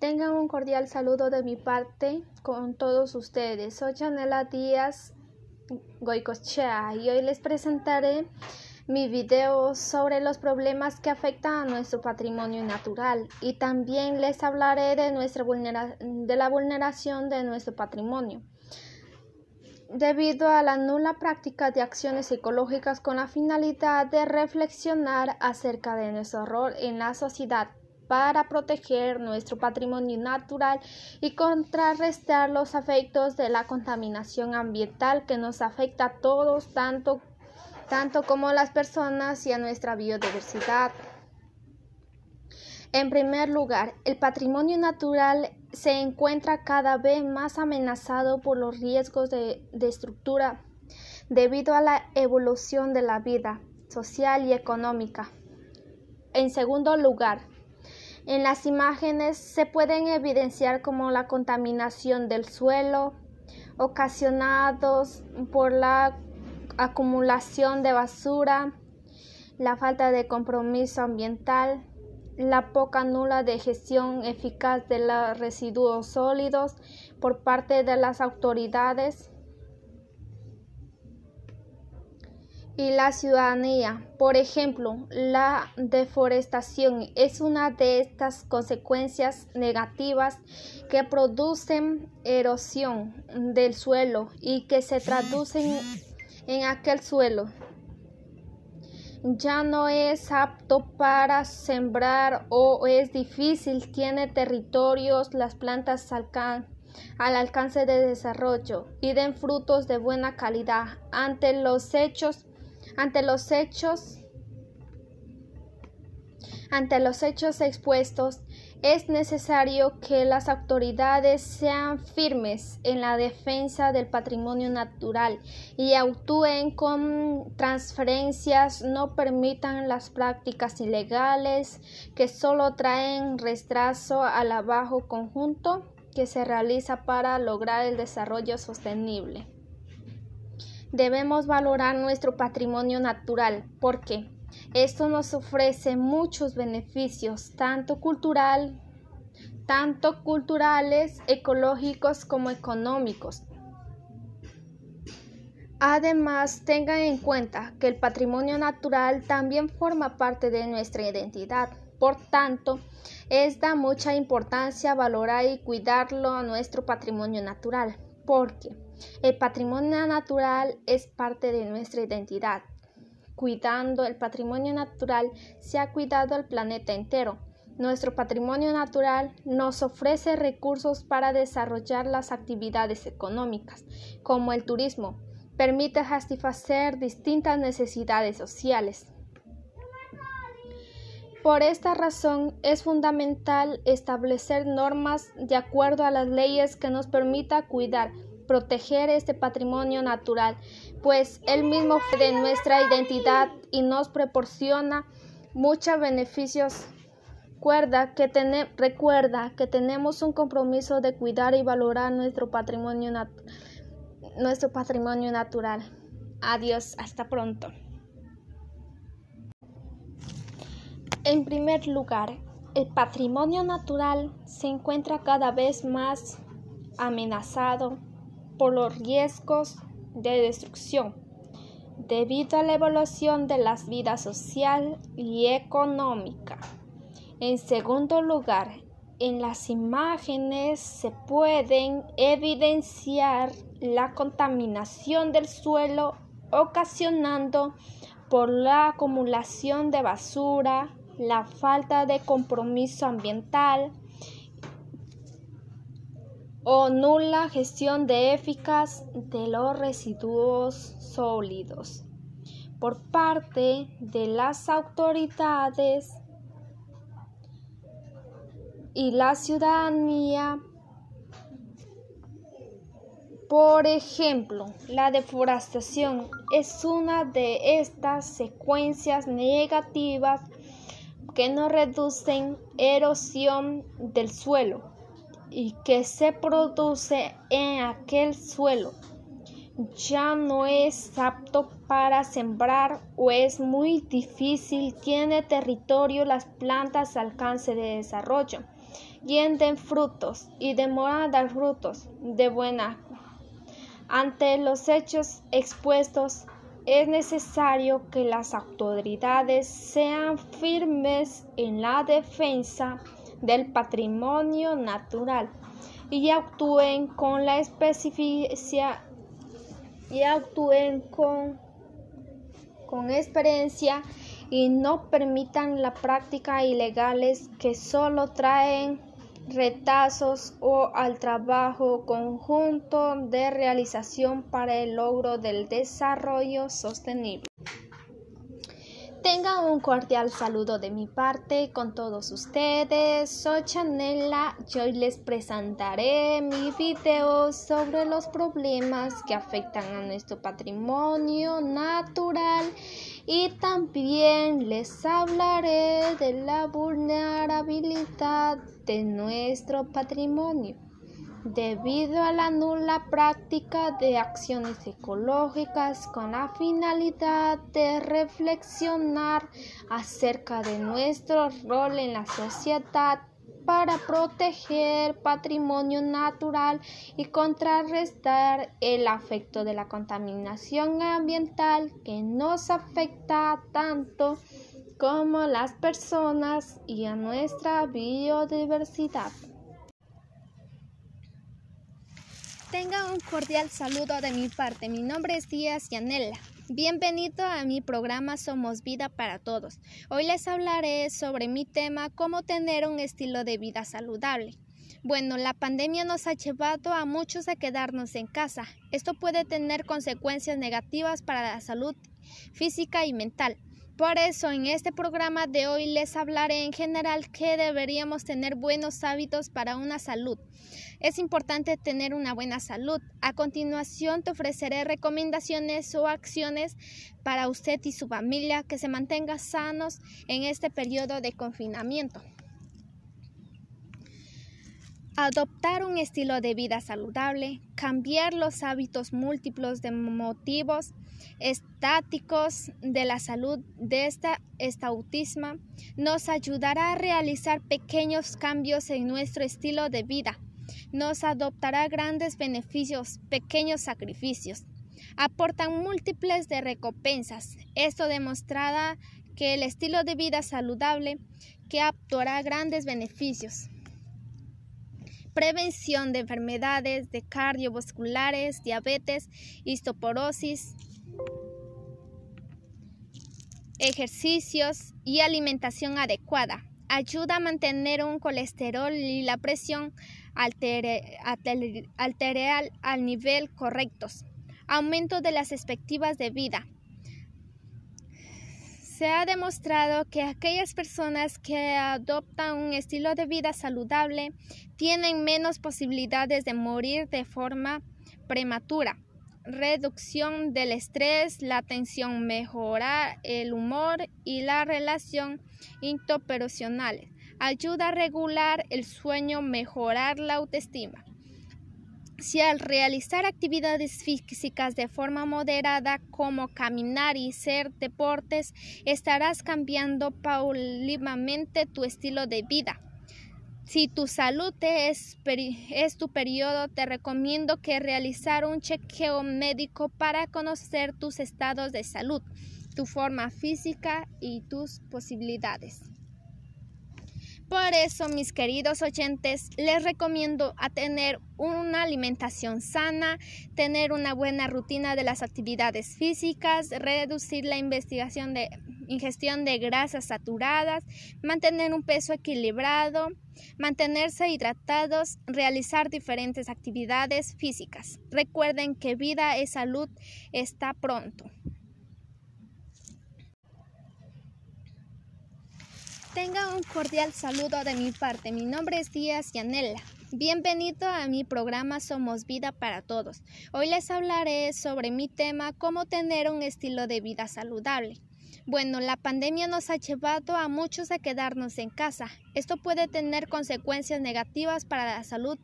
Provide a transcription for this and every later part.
Tengan un cordial saludo de mi parte con todos ustedes. Soy Janela Díaz Goicochea y hoy les presentaré mi video sobre los problemas que afectan a nuestro patrimonio natural y también les hablaré de, nuestra de la vulneración de nuestro patrimonio debido a la nula práctica de acciones ecológicas con la finalidad de reflexionar acerca de nuestro rol en la sociedad para proteger nuestro patrimonio natural y contrarrestar los efectos de la contaminación ambiental que nos afecta a todos, tanto, tanto como las personas y a nuestra biodiversidad. En primer lugar, el patrimonio natural se encuentra cada vez más amenazado por los riesgos de, estructura debido a la evolución de la vida social y económica. En segundo lugar, en las imágenes se pueden evidenciar como la contaminación del suelo ocasionados por la acumulación de basura, la falta de compromiso ambiental, la poca nula de gestión eficaz de los residuos sólidos por parte de las autoridades y la ciudadanía. Por ejemplo, la deforestación es una de estas consecuencias negativas que producen erosión del suelo y que se traducen en aquel suelo ya no es apto para sembrar o es difícil, tiene territorios, las plantas al alcance de desarrollo y den frutos de buena calidad ante los hechos ante los hechos ante los hechos expuestos es necesario que las autoridades sean firmes en la defensa del patrimonio natural y actúen con transferencias, no permitan las prácticas ilegales que solo traen retraso al abajo conjunto que se realiza para lograr el desarrollo sostenible. Debemos valorar nuestro patrimonio natural porque esto nos ofrece muchos beneficios, tanto cultural, tanto culturales, ecológicos como económicos. Además, tengan en cuenta que el patrimonio natural también forma parte de nuestra identidad. Por tanto, es de mucha importancia valorar y cuidarlo a nuestro patrimonio natural, porque el patrimonio natural es parte de nuestra identidad cuidando el patrimonio natural se ha cuidado el planeta entero. Nuestro patrimonio natural nos ofrece recursos para desarrollar las actividades económicas, como el turismo, permite satisfacer distintas necesidades sociales. Por esta razón es fundamental establecer normas de acuerdo a las leyes que nos permita cuidar proteger este patrimonio natural, pues él mismo de nuestra identidad y nos proporciona muchos beneficios. Recuerda que, tenemos un compromiso de cuidar y valorar nuestro patrimonio, nuestro patrimonio natural. Adiós, hasta pronto. En primer lugar, el patrimonio natural se encuentra cada vez más amenazado por los riesgos de destrucción debido a la evolución de las vidas social y económica. En segundo lugar, en las imágenes se pueden evidenciar la contaminación del suelo ocasionando por la acumulación de basura, la falta de compromiso ambiental, o nula gestión de eficaz de los residuos sólidos por parte de las autoridades y la ciudadanía. Por ejemplo, la deforestación es una de estas secuencias negativas que no reducen erosión del suelo y que se produce en aquel suelo ya no es apto para sembrar o es muy difícil, tiene territorio las plantas alcance de desarrollo y den frutos y demoran dar frutos de buena. Ante los hechos expuestos, es necesario que las autoridades sean firmes en la defensa del patrimonio natural y actúen con la especificidad y actúen con, con experiencia y no permitan la práctica ilegales que solo traen retazos o al trabajo conjunto de realización para el logro del desarrollo sostenible. Tengan un cordial saludo de mi parte con todos ustedes. Soy Chanela y hoy les presentaré mi video sobre los problemas que afectan a nuestro patrimonio natural y también les hablaré de la vulnerabilidad de nuestro patrimonio. Debido a la nula práctica de acciones ecológicas con la finalidad de reflexionar acerca de nuestro rol en la sociedad para proteger patrimonio natural y contrarrestar el afecto de la contaminación ambiental que nos afecta tanto como las personas y a nuestra biodiversidad. Tenga un cordial saludo de mi parte. Mi nombre es Díaz Yanela. Bienvenido a mi programa Somos Vida para Todos. Hoy les hablaré sobre mi tema cómo tener un estilo de vida saludable. Bueno, la pandemia nos ha llevado a muchos a quedarnos en casa. Esto puede tener consecuencias negativas para la salud física y mental. Por eso en este programa de hoy les hablaré en general que deberíamos tener buenos hábitos para una salud. Es importante tener una buena salud. A continuación te ofreceré recomendaciones o acciones para usted y su familia que se mantengan sanos en este periodo de confinamiento. Adoptar un estilo de vida saludable, cambiar los hábitos múltiplos de motivos estáticos de la salud de esta estautismo nos ayudará a realizar pequeños cambios en nuestro estilo de vida. Nos adoptará grandes beneficios, pequeños sacrificios. Aportan múltiples de recompensas. Esto demostrará que el estilo de vida saludable que actuará grandes beneficios prevención de enfermedades de cardiovasculares, diabetes, histoporosis, ejercicios y alimentación adecuada. Ayuda a mantener un colesterol y la presión arterial al nivel correctos. Aumento de las expectativas de vida. Se ha demostrado que aquellas personas que adoptan un estilo de vida saludable tienen menos posibilidades de morir de forma prematura. Reducción del estrés, la atención, mejorar el humor y la relación interpersonal. Ayuda a regular el sueño, mejorar la autoestima. Si al realizar actividades físicas de forma moderada como caminar y hacer deportes, estarás cambiando paulatinamente tu estilo de vida. Si tu salud es, es, tu periodo, te recomiendo que realizar un chequeo médico para conocer tus estados de salud, tu forma física y tus posibilidades. Por eso, mis queridos oyentes, les recomiendo a tener una alimentación sana, tener una buena rutina de las actividades físicas, reducir la investigación de ingestión de grasas saturadas, mantener un peso equilibrado, mantenerse hidratados, realizar diferentes actividades físicas. Recuerden que vida es salud está pronto. Tenga un cordial saludo de mi parte. Mi nombre es Díaz Yanela. Bienvenido a mi programa Somos Vida para Todos. Hoy les hablaré sobre mi tema cómo tener un estilo de vida saludable. Bueno, la pandemia nos ha llevado a muchos a quedarnos en casa. Esto puede tener consecuencias negativas para la salud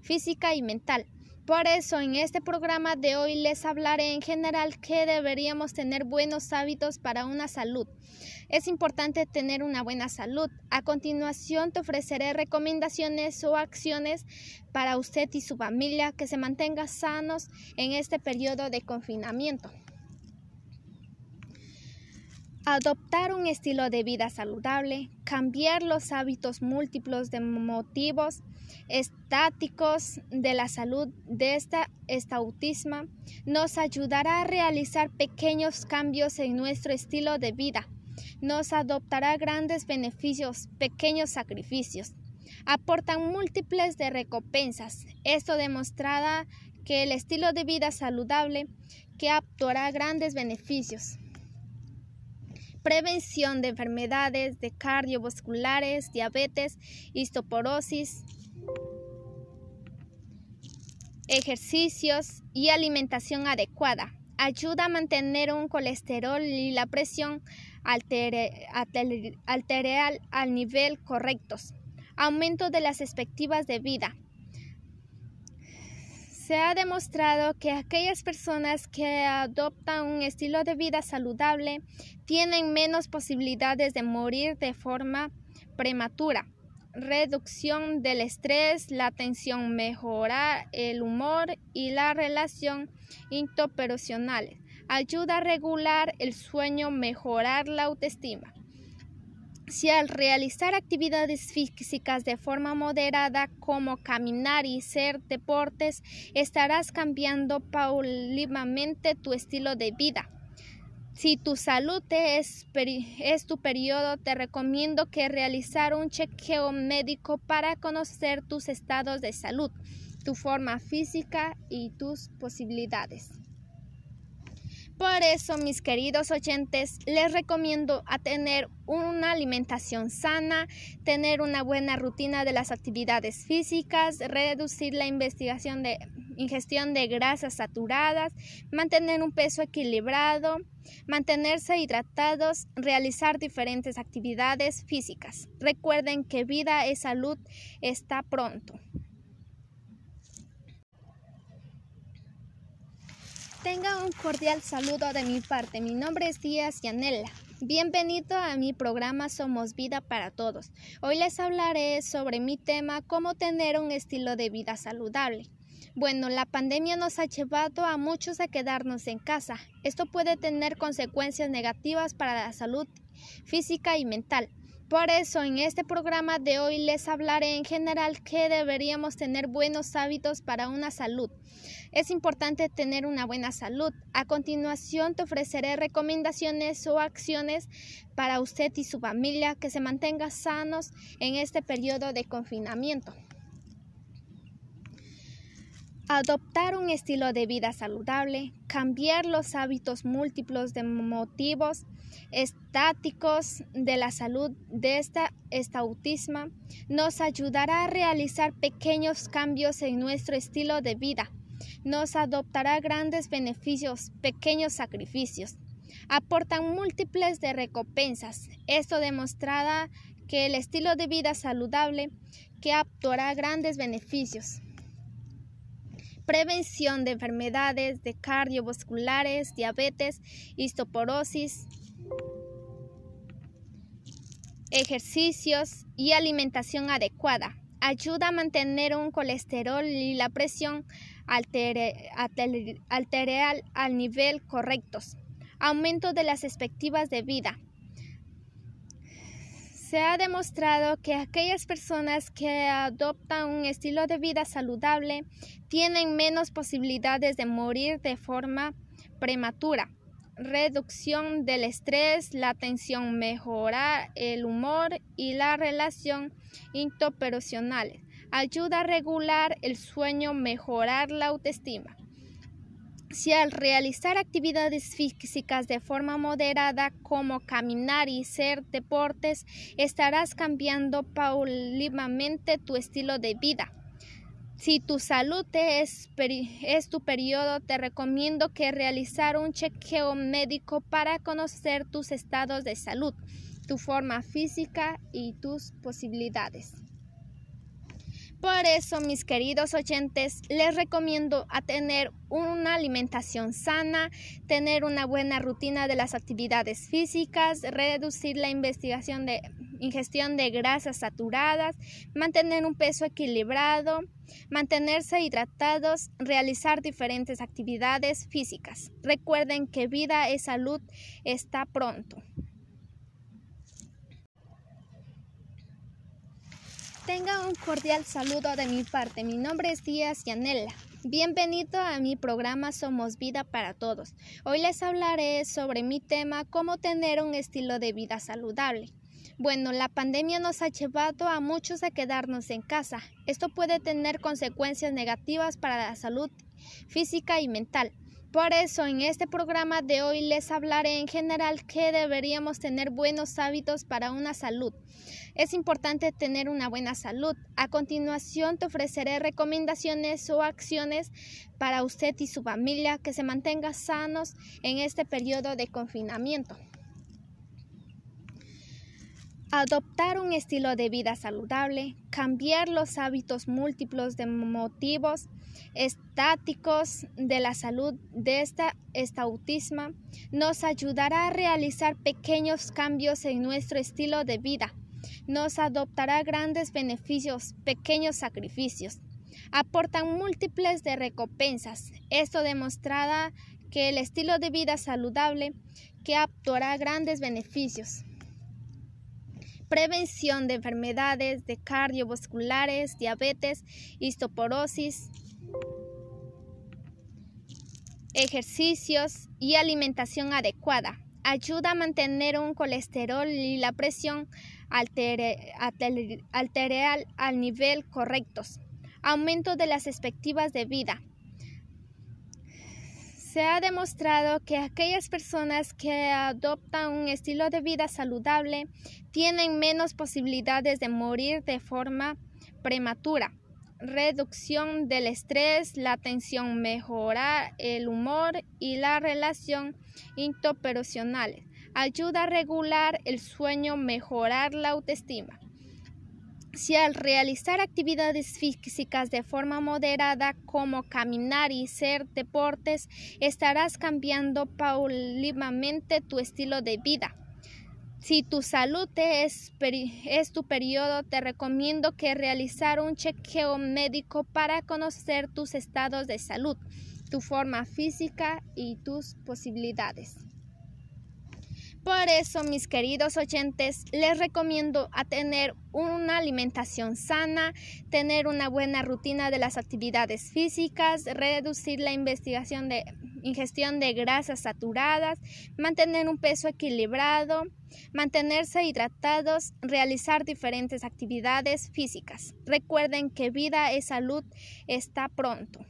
física y mental. Por eso en este programa de hoy les hablaré en general que deberíamos tener buenos hábitos para una salud. Es importante tener una buena salud. A continuación te ofreceré recomendaciones o acciones para usted y su familia que se mantengan sanos en este periodo de confinamiento. Adoptar un estilo de vida saludable, cambiar los hábitos múltiplos de motivos estáticos de la salud de esta estautismo nos ayudará a realizar pequeños cambios en nuestro estilo de vida. Nos adoptará grandes beneficios, pequeños sacrificios. Aportan múltiples de recompensas. Esto demostrará que el estilo de vida saludable que actuará grandes beneficios prevención de enfermedades de cardiovasculares, diabetes, histoporosis, ejercicios y alimentación adecuada. Ayuda a mantener un colesterol y la presión arterial al nivel correctos. Aumento de las expectativas de vida se ha demostrado que aquellas personas que adoptan un estilo de vida saludable tienen menos posibilidades de morir de forma prematura. Reducción del estrés, la atención, mejora el humor y la relación interpersonal. Ayuda a regular el sueño, mejorar la autoestima. Si al realizar actividades físicas de forma moderada como caminar y hacer deportes, estarás cambiando paulatinamente tu estilo de vida. Si tu salud es, es, tu periodo, te recomiendo que realizar un chequeo médico para conocer tus estados de salud, tu forma física y tus posibilidades. Por eso, mis queridos oyentes, les recomiendo a tener una alimentación sana, tener una buena rutina de las actividades físicas, reducir la investigación de ingestión de grasas saturadas, mantener un peso equilibrado, mantenerse hidratados, realizar diferentes actividades físicas. Recuerden que vida es salud está pronto. Tenga un cordial saludo de mi parte. Mi nombre es Díaz Yanela. Bienvenido a mi programa Somos Vida para Todos. Hoy les hablaré sobre mi tema cómo tener un estilo de vida saludable. Bueno, la pandemia nos ha llevado a muchos a quedarnos en casa. Esto puede tener consecuencias negativas para la salud física y mental. Por eso en este programa de hoy les hablaré en general que deberíamos tener buenos hábitos para una salud. Es importante tener una buena salud. A continuación te ofreceré recomendaciones o acciones para usted y su familia que se mantengan sanos en este periodo de confinamiento. Adoptar un estilo de vida saludable, cambiar los hábitos múltiplos de motivos estáticos de la salud de esta estautismo nos ayudará a realizar pequeños cambios en nuestro estilo de vida. Nos adoptará grandes beneficios, pequeños sacrificios. Aportan múltiples de recompensas. Esto demostrará que el estilo de vida saludable que actuará grandes beneficios prevención de enfermedades de cardiovasculares, diabetes, histoporosis, ejercicios y alimentación adecuada. Ayuda a mantener un colesterol y la presión arterial al nivel correctos. Aumento de las expectativas de vida se ha demostrado que aquellas personas que adoptan un estilo de vida saludable tienen menos posibilidades de morir de forma prematura. Reducción del estrés, la atención, mejora el humor y la relación interpersonal. Ayuda a regular el sueño, mejorar la autoestima. Si al realizar actividades físicas de forma moderada como caminar y hacer deportes, estarás cambiando paulatinamente tu estilo de vida. Si tu salud es, es, tu periodo, te recomiendo que realizar un chequeo médico para conocer tus estados de salud, tu forma física y tus posibilidades. Por eso, mis queridos oyentes, les recomiendo a tener una alimentación sana, tener una buena rutina de las actividades físicas, reducir la investigación de ingestión de grasas saturadas, mantener un peso equilibrado, mantenerse hidratados, realizar diferentes actividades físicas. Recuerden que vida es salud está pronto. Tenga un cordial saludo de mi parte. Mi nombre es Díaz Yanela. Bienvenido a mi programa Somos Vida para Todos. Hoy les hablaré sobre mi tema cómo tener un estilo de vida saludable. Bueno, la pandemia nos ha llevado a muchos a quedarnos en casa. Esto puede tener consecuencias negativas para la salud física y mental. Por eso en este programa de hoy les hablaré en general que deberíamos tener buenos hábitos para una salud. Es importante tener una buena salud. A continuación te ofreceré recomendaciones o acciones para usted y su familia que se mantengan sanos en este periodo de confinamiento. Adoptar un estilo de vida saludable, cambiar los hábitos múltiplos de motivos estáticos de la salud de esta estautismo nos ayudará a realizar pequeños cambios en nuestro estilo de vida. Nos adoptará grandes beneficios, pequeños sacrificios. Aportan múltiples de recompensas. Esto demostrará que el estilo de vida saludable que actuará grandes beneficios prevención de enfermedades de cardiovasculares, diabetes, histoporosis, ejercicios y alimentación adecuada. Ayuda a mantener un colesterol y la presión arterial al nivel correctos. Aumento de las expectativas de vida. Se ha demostrado que aquellas personas que adoptan un estilo de vida saludable tienen menos posibilidades de morir de forma prematura. Reducción del estrés, la atención, mejorar el humor y la relación interpersonal. Ayuda a regular el sueño, mejorar la autoestima. Si al realizar actividades físicas de forma moderada como caminar y hacer deportes, estarás cambiando paulatinamente tu estilo de vida. Si tu salud es, es, tu periodo, te recomiendo que realizar un chequeo médico para conocer tus estados de salud, tu forma física y tus posibilidades. Por eso, mis queridos oyentes, les recomiendo a tener una alimentación sana, tener una buena rutina de las actividades físicas, reducir la investigación de ingestión de grasas saturadas, mantener un peso equilibrado, mantenerse hidratados, realizar diferentes actividades físicas. Recuerden que vida es salud está pronto.